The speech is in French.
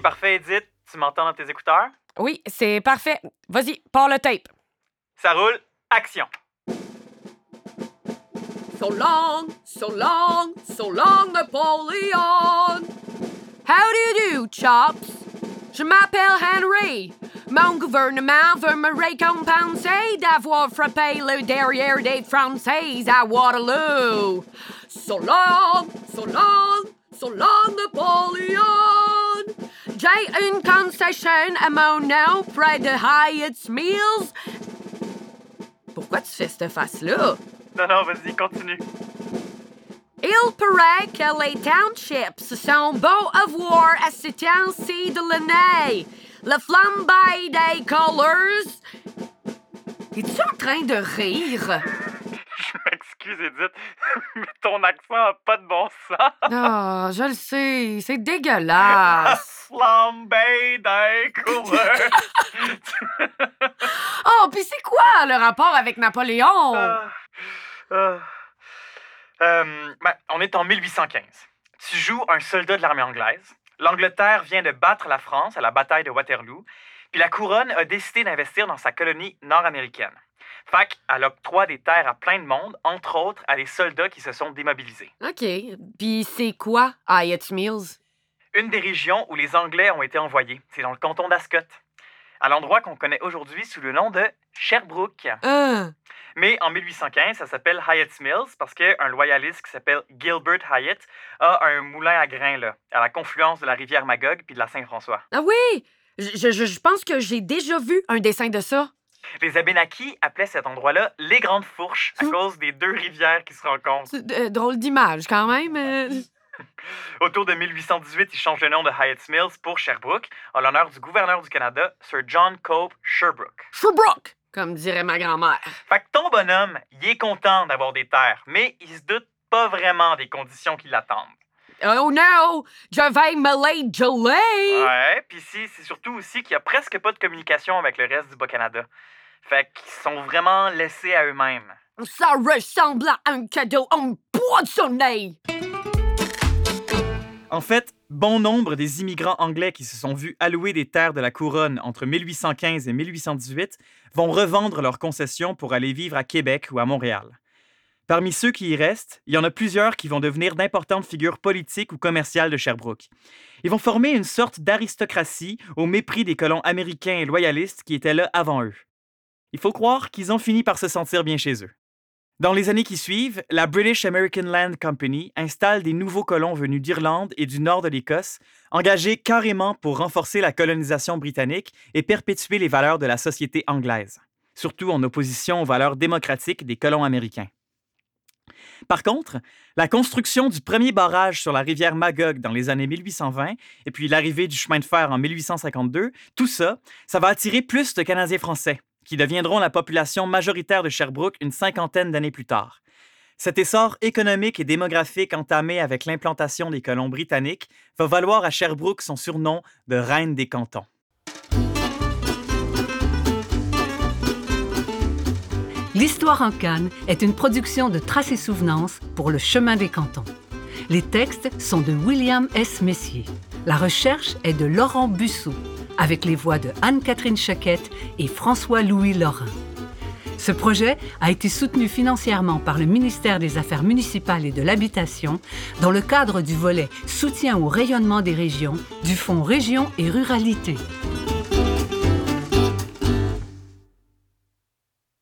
parfait, Edith. Tu m'entends dans tes écouteurs? Oui, c'est parfait. Vas-y, pars le tape. Ça roule. Action. So long, so long, so long, Napoleon. How do you do, chops? Je m'appelle Henry. Mon gouvernement veut me récompenser d'avoir frappé le derrière des Français à Waterloo. So long, so long, so long, Napoleon. J'ai une concession à mon nom près de Hyatt's Mills. Pourquoi tu fais cette face-là? Non, non, vas-y, continue. Il paraît que les townships sont beaux à voir à ce temps-ci de l'année. Le flambée des colors. Es-tu en train de rire? Je m'excuse, Edith, mais ton accent a pas de bon sens. Ah, je le sais, c'est dégueulasse. Flambée des coureurs. Oh, puis c'est quoi le rapport avec Napoléon? Ah, ah. Euh, ben, on est en 1815. Tu joues un soldat de l'armée anglaise. L'Angleterre vient de battre la France à la bataille de Waterloo, la couronne a décidé d'investir dans sa colonie nord-américaine. Fac, elle octroie des terres à plein de monde, entre autres à des soldats qui se sont démobilisés. OK, puis c'est quoi Hyatt Mills? Une des régions où les Anglais ont été envoyés, c'est dans le canton d'Ascot, à l'endroit qu'on connaît aujourd'hui sous le nom de Sherbrooke. Ah, Mais en 1815, ça s'appelle Hyatt's Mills parce qu'un loyaliste qui s'appelle Gilbert Hyatt a un moulin à grains là, à la confluence de la rivière Magog puis de la Saint-François. ah oui! Je, je- je pense que j'ai déjà vu un dessin de ça. Les Abénakis appelaient cet endroit-là les Grandes Fourches à cause des deux rivières qui se rencontrent. Euh, drôle d'image quand même. euh. Autour de 1818, ils changent le nom de Hyatt's Mills pour Sherbrooke en l'honneur du gouverneur du Canada, Sir John Cope Sherbrooke. Sherbrooke, comme dirait ma grand-mère. Fait que ton bonhomme, il est content d'avoir des terres, mais il se doute pas vraiment des conditions qui l'attendent. Oh no! Je vais me les geler! Ouais, puis si, c'est surtout aussi qu'il y a presque pas de communication avec le reste du Bas-Canada. Fait qu'ils sont vraiment laissés à eux-mêmes. Ça ressemble à un cadeau empoisonné! En fait, bon nombre des immigrants anglais qui se sont vus allouer des terres de la couronne entre 1815 et 1818 vont revendre leurs concessions pour aller vivre à Québec ou à Montréal. Parmi ceux qui y restent, il y en a plusieurs qui vont devenir d'importantes figures politiques ou commerciales de Sherbrooke. Ils vont former une sorte d'aristocratie au mépris des colons américains et loyalistes qui étaient là avant eux. Il faut croire qu'ils ont fini par se sentir bien chez eux. Dans les années qui suivent, la British American Land Company installe des nouveaux colons venus d'Irlande et du nord de l'Écosse, engagés carrément pour renforcer la colonisation britannique et perpétuer les valeurs de la société anglaise, surtout en opposition aux valeurs démocratiques des colons américains. Par contre, la construction du premier barrage sur la rivière Magog dans les années 1820 et puis l'arrivée du chemin de fer en 1852, tout ça, ça va attirer plus de Canadiens français, qui deviendront la population majoritaire de Sherbrooke une cinquantaine d'années plus tard. Cet essor économique et démographique entamé avec l'implantation des colons britanniques va valoir à Sherbrooke son surnom de Reine des cantons. L'Histoire en Cannes est une production de Traces et Souvenances pour le Chemin des Cantons. Les textes sont de William S. Messier. La recherche est de Laurent Busseau, avec les voix de Anne-Catherine Chaquette et François-Louis Lorrain. Ce projet a été soutenu financièrement par le ministère des Affaires municipales et de l'Habitation dans le cadre du volet Soutien au rayonnement des régions du Fonds Région et Ruralité.